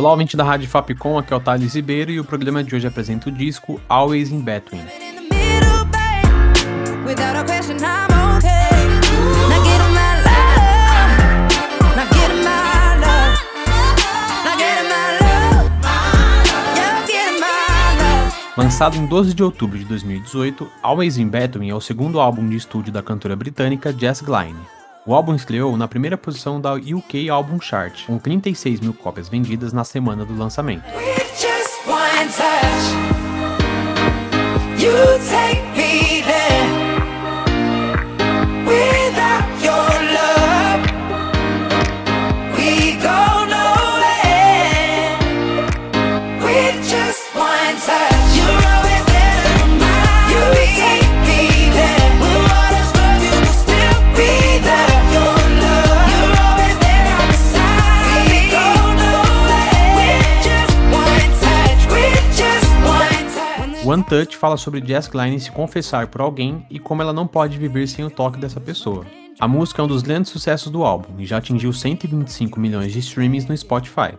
Olá, ouvinte da Rádio Fapcom, aqui é o Thales Ribeiro e o programa de hoje apresenta o disco Always in Between. Lançado em 12 de outubro de 2018, Always in Between é o segundo álbum de estúdio da cantora britânica Jess Glynne. O álbum estreou na primeira posição da UK Album Chart, com 36 mil cópias vendidas na semana do lançamento. One Touch fala sobre Jess Glynne se confessar por alguém e como ela não pode viver sem o toque dessa pessoa. A música é um dos grandes sucessos do álbum e já atingiu 125 milhões de streamings no Spotify.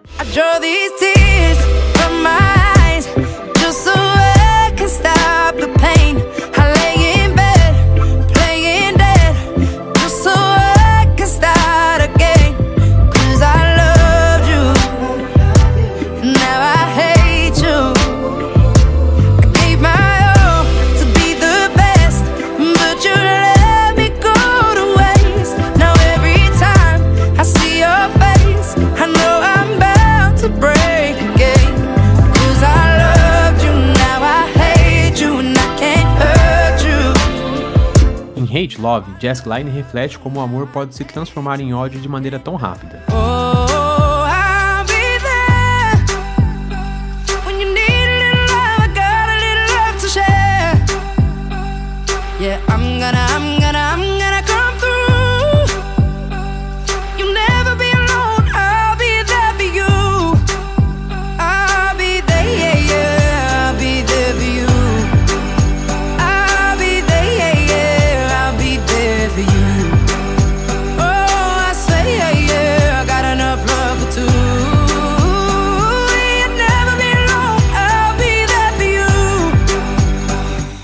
Hate Love, Jess Glynne reflete como o amor pode se transformar em ódio de maneira tão rápida. Oh. Yeah, I'm gonna, I'm gonna, I'm gonna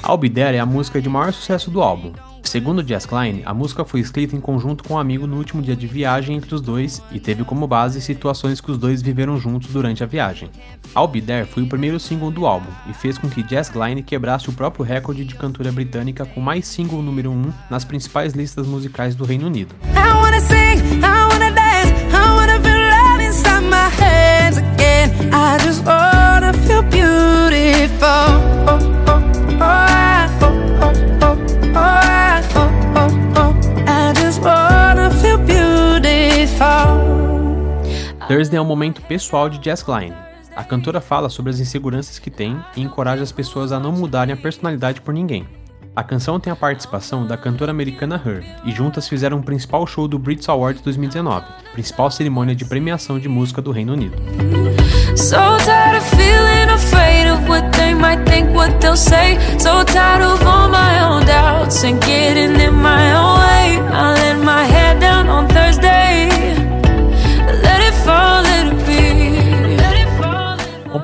I'll Be There é a música de maior sucesso do álbum. Segundo Jess Klein, a música foi escrita em conjunto com um amigo no último dia de viagem entre os dois e teve como base situações que os dois viveram juntos durante a viagem. I'll Be There foi o primeiro single do álbum e fez com que Jess Klein quebrasse o próprio recorde de cantora britânica com mais single número 1 nas principais listas musicais do Reino Unido. I wanna sing, I wanna Thursday é um momento pessoal de Jess Klein. A cantora fala sobre as inseguranças que tem e encoraja as pessoas a não mudarem a personalidade por ninguém. A canção tem a participação da cantora americana Her, e juntas fizeram o principal show do Brits Awards 2019, principal cerimônia de premiação de música do Reino Unido. So tired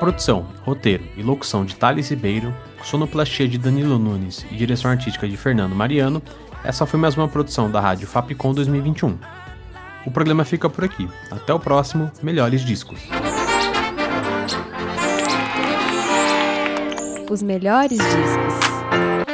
produção, roteiro e locução de Thales Ribeiro, sonoplastia de Danilo Nunes e direção artística de Fernando Mariano, essa foi mais uma produção da Rádio Fapcom 2021. O programa fica por aqui. Até o próximo Melhores Discos. Os melhores discos.